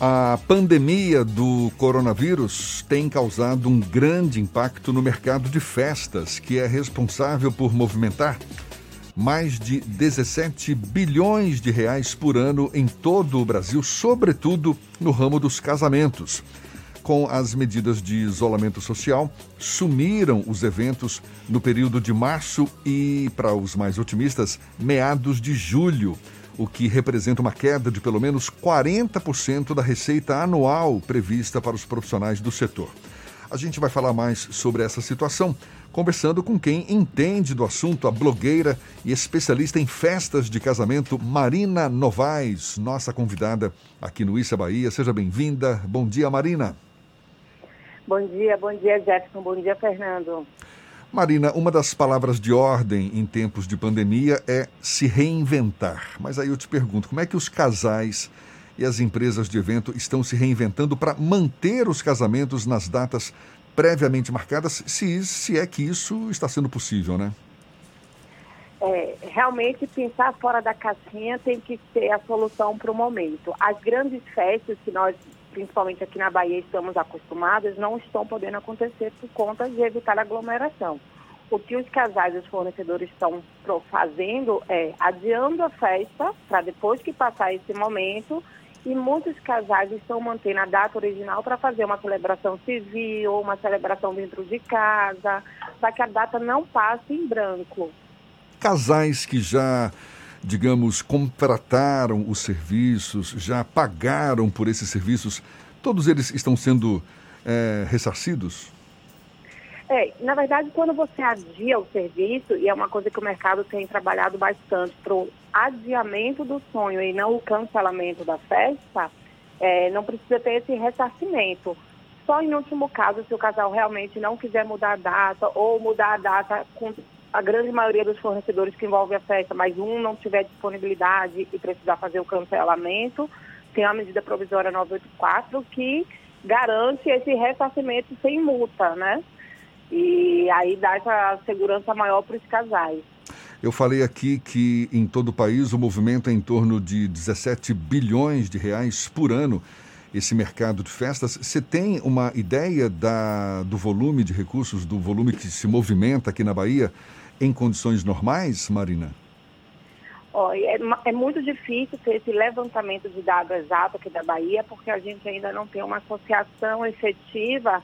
A pandemia do coronavírus tem causado um grande impacto no mercado de festas, que é responsável por movimentar mais de 17 bilhões de reais por ano em todo o Brasil, sobretudo no ramo dos casamentos. Com as medidas de isolamento social, sumiram os eventos no período de março e, para os mais otimistas, meados de julho o que representa uma queda de pelo menos 40% da receita anual prevista para os profissionais do setor. A gente vai falar mais sobre essa situação conversando com quem entende do assunto, a blogueira e especialista em festas de casamento, Marina Novaes, nossa convidada aqui no Issa Bahia. Seja bem-vinda. Bom dia, Marina. Bom dia, bom dia, Jefferson. Bom dia, Fernando. Marina, uma das palavras de ordem em tempos de pandemia é se reinventar. Mas aí eu te pergunto, como é que os casais e as empresas de evento estão se reinventando para manter os casamentos nas datas previamente marcadas, se, se é que isso está sendo possível, né? É, realmente pensar fora da caixinha tem que ser a solução para o momento. As grandes festas que nós principalmente aqui na Bahia, estamos acostumados, não estão podendo acontecer por conta de evitar aglomeração. O que os casais e os fornecedores estão fazendo é adiando a festa para depois que passar esse momento e muitos casais estão mantendo a data original para fazer uma celebração civil, uma celebração dentro de casa, para que a data não passe em branco. Casais que já digamos, contrataram os serviços, já pagaram por esses serviços, todos eles estão sendo é, ressarcidos? É, na verdade, quando você adia o serviço, e é uma coisa que o mercado tem trabalhado bastante para o adiamento do sonho e não o cancelamento da festa, é, não precisa ter esse ressarcimento. Só em último caso, se o casal realmente não quiser mudar a data ou mudar a data com a grande maioria dos fornecedores que envolve a festa, mas um não tiver disponibilidade e precisar fazer o cancelamento, tem a medida provisória 984 que garante esse ressarcimento sem multa, né? E aí dá essa segurança maior para os casais. Eu falei aqui que em todo o país o movimento é em torno de 17 bilhões de reais por ano esse mercado de festas. Você tem uma ideia da, do volume de recursos, do volume que se movimenta aqui na Bahia em condições normais, Marina? Oh, é, é, muito difícil ter esse levantamento de dados exato aqui da Bahia, porque a gente ainda não tem uma associação efetiva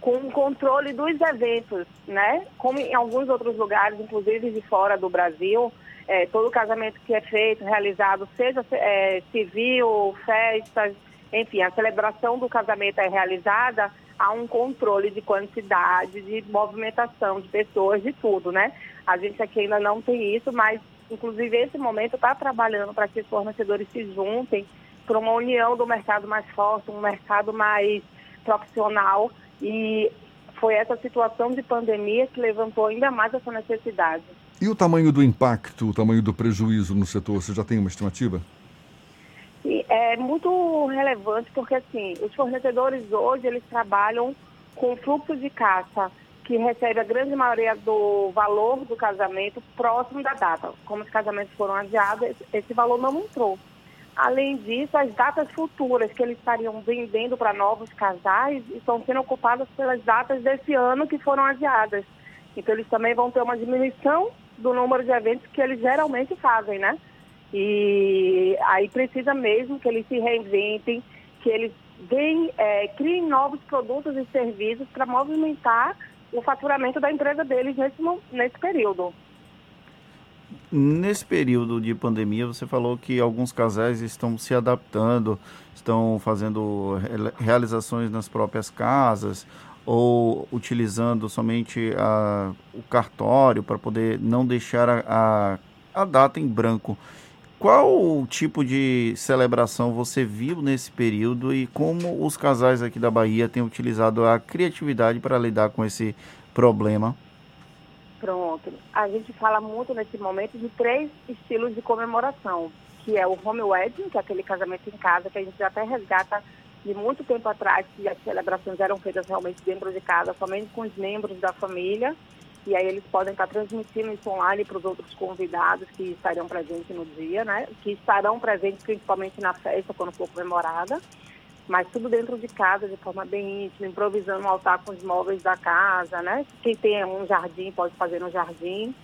com o controle dos eventos, né? Como em alguns outros lugares, inclusive de fora do Brasil, é, todo casamento que é feito, realizado, seja é, civil, festas, enfim, a celebração do casamento é realizada, há um controle de quantidade, de movimentação de pessoas, de tudo, né? A gente aqui ainda não tem isso, mas inclusive esse momento está trabalhando para que os fornecedores se juntem para uma união do mercado mais forte, um mercado mais profissional e foi essa situação de pandemia que levantou ainda mais essa necessidade. E o tamanho do impacto, o tamanho do prejuízo no setor, você já tem uma estimativa? É muito relevante porque assim, os fornecedores hoje eles trabalham com fluxo de caixa que recebe a grande maioria do valor do casamento próximo da data. Como os casamentos foram adiados, esse valor não entrou. Além disso, as datas futuras que eles estariam vendendo para novos casais estão sendo ocupadas pelas datas desse ano que foram adiadas. Então, eles também vão ter uma diminuição do número de eventos que eles geralmente fazem, né? E aí precisa mesmo que eles se reinventem, que eles deem, é, criem novos produtos e serviços para movimentar o faturamento da empresa deles nesse, nesse período. Nesse período de pandemia, você falou que alguns casais estão se adaptando, estão fazendo realizações nas próprias casas ou utilizando somente a, o cartório para poder não deixar a, a, a data em branco. Qual tipo de celebração você viu nesse período e como os casais aqui da Bahia têm utilizado a criatividade para lidar com esse problema? Pronto. A gente fala muito nesse momento de três estilos de comemoração, que é o home wedding, que é aquele casamento em casa que a gente até resgata de muito tempo atrás, que as celebrações eram feitas realmente dentro de casa, somente com os membros da família e aí eles podem estar transmitindo isso online para os outros convidados que estarão presentes no dia, né? Que estarão presentes principalmente na festa quando for comemorada. mas tudo dentro de casa, de forma bem íntima, improvisando um altar com os móveis da casa, né? Quem tem um jardim pode fazer no jardim.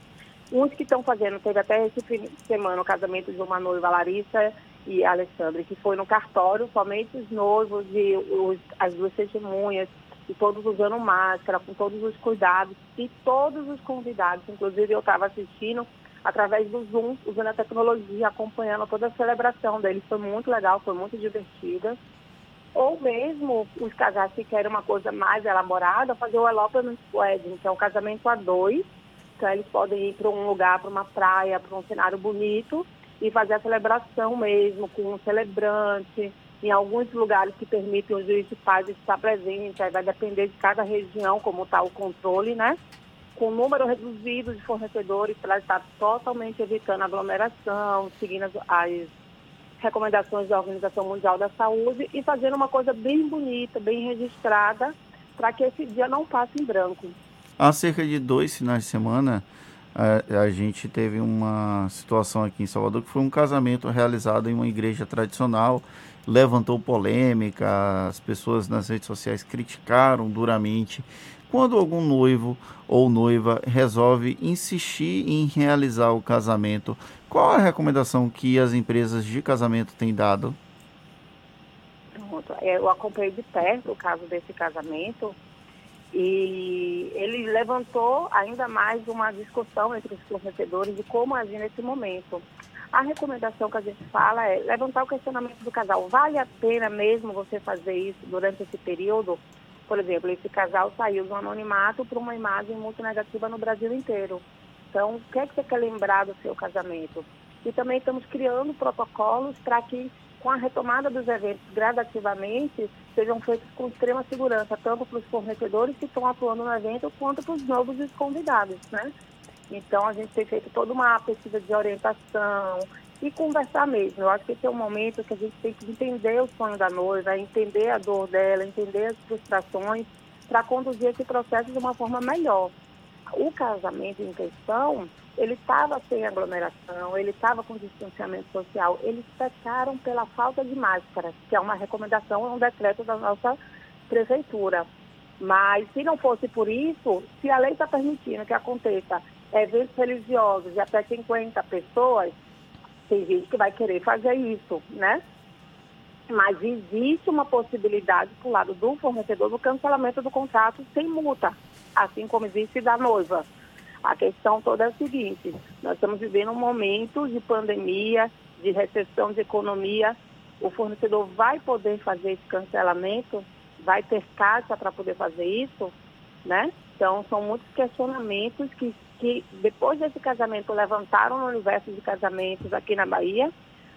Uns que estão fazendo, teve até esse fim de semana o casamento de uma noiva, Larissa e Alexandre, que foi no cartório, somente os noivos e os, as duas testemunhas, e todos usando máscara, com todos os cuidados, e todos os convidados, inclusive eu estava assistindo através do Zoom, usando a tecnologia, acompanhando toda a celebração deles. Foi muito legal, foi muito divertida. Ou mesmo os casais que querem uma coisa mais elaborada, fazer o elopement wedding, que é um casamento a dois. Então eles podem ir para um lugar, para uma praia, para um cenário bonito e fazer a celebração mesmo, com um celebrante. Em alguns lugares que permitem o juiz de paz estar presente, aí vai depender de cada região como está o controle, né? com número reduzido de fornecedores para estar totalmente evitando aglomeração, seguindo as, as recomendações da Organização Mundial da Saúde e fazendo uma coisa bem bonita, bem registrada, para que esse dia não passe em branco. Há cerca de dois finais de semana, a, a, gente teve uma situação aqui em Salvador que foi um casamento realizado em uma igreja tradicional, levantou polêmica, as pessoas nas redes sociais criticaram duramente quando algum noivo ou noiva resolve insistir em realizar o casamento, qual a recomendação que as empresas de casamento têm dado? Eu acompanhei de perto o caso desse casamento e ele levantou ainda mais uma discussão entre os fornecedores de como agir nesse momento. A recomendação que a gente fala é levantar o questionamento do casal. Vale a pena mesmo você fazer isso durante esse período? Por exemplo, esse casal saiu do anonimato para uma imagem muito negativa no Brasil inteiro. Então, o que é que você quer lembrar do seu casamento? E também estamos criando protocolos para que, com a retomada dos eventos gradativamente, sejam feitos com extrema segurança, tanto para os fornecedores que estão atuando no evento, quanto para os novos convidados, né? Então, a gente tem feito toda uma pesquisa de orientação, e conversar mesmo. Eu acho que esse é o momento que a gente tem que entender o sonho da noiva, entender a dor dela, entender as frustrações, para conduzir esse processo de uma forma melhor. O casamento em questão, ele estava sem aglomeração, ele estava com distanciamento social, eles pecaram pela falta de máscara, que é uma recomendação, é um decreto da nossa prefeitura. Mas se não fosse por isso, se a lei está permitindo que aconteça eventos religiosos de até 50 pessoas, tem gente que vai querer fazer isso, né? Mas existe uma possibilidade o lado do fornecedor do cancelamento do contrato sem multa, assim como existe da noiva. A questão toda é a seguinte: nós estamos vivendo um momento de pandemia, de recessão de economia. O fornecedor vai poder fazer esse cancelamento? Vai ter caixa para poder fazer isso? Né? Então, são muitos questionamentos que que depois desse casamento levantaram no universo de casamentos aqui na Bahia,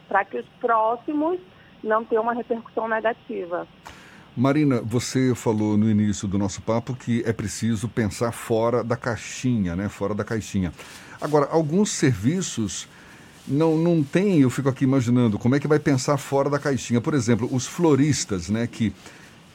para que os próximos não tenham uma repercussão negativa. Marina, você falou no início do nosso papo que é preciso pensar fora da caixinha, né? Fora da caixinha. Agora, alguns serviços não, não tem, eu fico aqui imaginando como é que vai pensar fora da caixinha. Por exemplo, os floristas, né? Que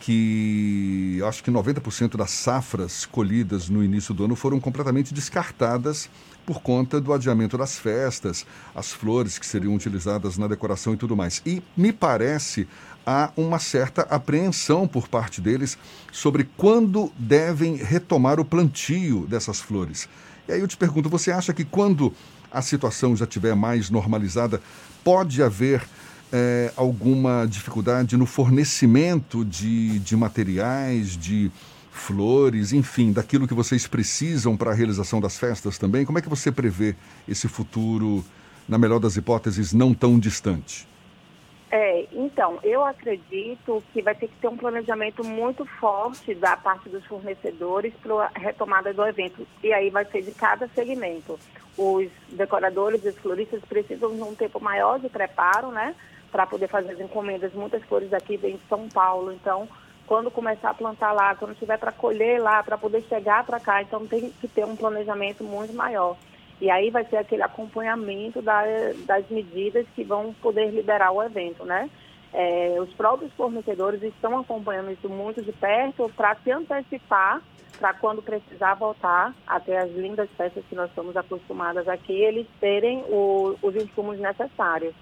que acho que 90% das safras colhidas no início do ano foram completamente descartadas por conta do adiamento das festas, as flores que seriam utilizadas na decoração e tudo mais. E me parece há uma certa apreensão por parte deles sobre quando devem retomar o plantio dessas flores. E aí eu te pergunto, você acha que quando a situação já estiver mais normalizada, pode haver é, alguma dificuldade no fornecimento de, de materiais, de flores, enfim, daquilo que vocês precisam para a realização das festas também? Como é que você prevê esse futuro, na melhor das hipóteses, não tão distante? É, então, eu acredito que vai ter que ter um planejamento muito forte da parte dos fornecedores para a retomada do evento. E aí vai ser de cada segmento. Os decoradores e os floristas precisam de um tempo maior de preparo, né? Para poder fazer as encomendas. Muitas flores aqui vêm de São Paulo, então quando começar a plantar lá, quando tiver para colher lá, para poder chegar para cá, então tem que ter um planejamento muito maior. E aí vai ser aquele acompanhamento da, das medidas que vão poder liberar o evento, né? É, os próprios fornecedores estão acompanhando isso muito de perto para se antecipar para quando precisar voltar até as lindas festas que nós estamos acostumadas aqui, eles terem o, os insumos necessários.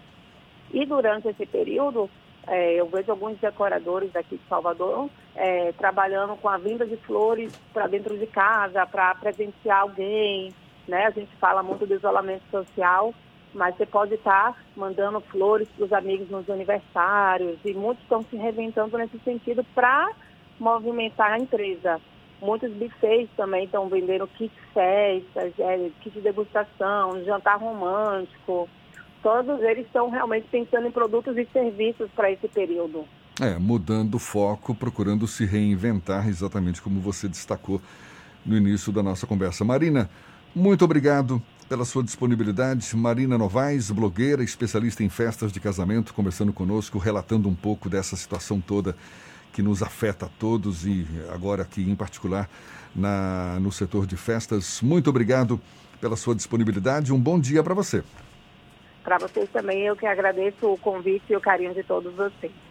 E durante esse período, É, eu vejo alguns decoradores aqui de Salvador é, trabalhando com a vinda de flores para dentro de casa, para presentear alguém. Né? A gente fala muito do isolamento social, mas você pode estar mandando flores para os amigos nos aniversários, e muitos estão se reinventando nesse sentido para movimentar a empresa. Muitos bufês também estão vendendo kit festas, é, kit de degustação, jantar romântico. Todos eles estão realmente pensando em produtos e serviços para esse período. É, mudando o foco, procurando se reinventar, exatamente como você destacou no início da nossa conversa. Marina, muito obrigado pela sua disponibilidade. Marina Novaes, blogueira, especialista em festas de casamento, conversando conosco, relatando um pouco dessa situação toda que nos afeta a todos e agora aqui em particular na, no setor de festas. Muito obrigado pela sua disponibilidade. Um bom dia para você. Para vocês também, eu que agradeço o convite e o carinho de todos vocês.